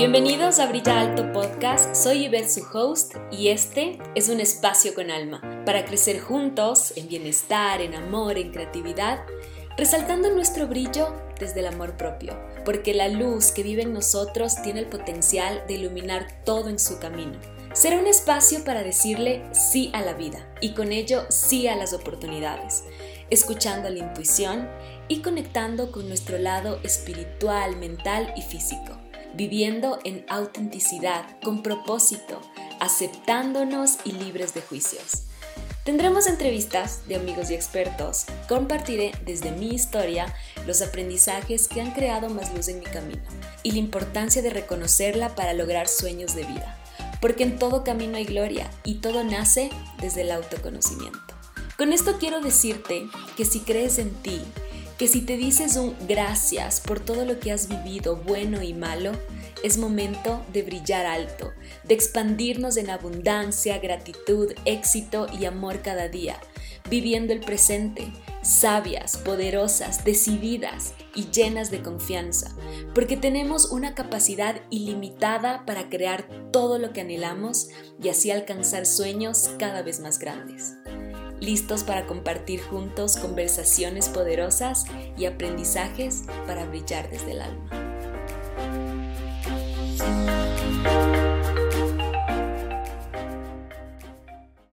Bienvenidos a Brilla Alto Podcast, soy Yvette su host y este es un espacio con alma para crecer juntos en bienestar, en amor, en creatividad, resaltando nuestro brillo desde el amor propio, porque la luz que vive en nosotros tiene el potencial de iluminar todo en su camino. Será un espacio para decirle sí a la vida y con ello sí a las oportunidades, escuchando la intuición y conectando con nuestro lado espiritual, mental y físico viviendo en autenticidad, con propósito, aceptándonos y libres de juicios. Tendremos entrevistas de amigos y expertos, compartiré desde mi historia los aprendizajes que han creado más luz en mi camino y la importancia de reconocerla para lograr sueños de vida, porque en todo camino hay gloria y todo nace desde el autoconocimiento. Con esto quiero decirte que si crees en ti, que si te dices un gracias por todo lo que has vivido, bueno y malo, es momento de brillar alto, de expandirnos en abundancia, gratitud, éxito y amor cada día, viviendo el presente, sabias, poderosas, decididas y llenas de confianza, porque tenemos una capacidad ilimitada para crear todo lo que anhelamos y así alcanzar sueños cada vez más grandes listos para compartir juntos conversaciones poderosas y aprendizajes para brillar desde el alma.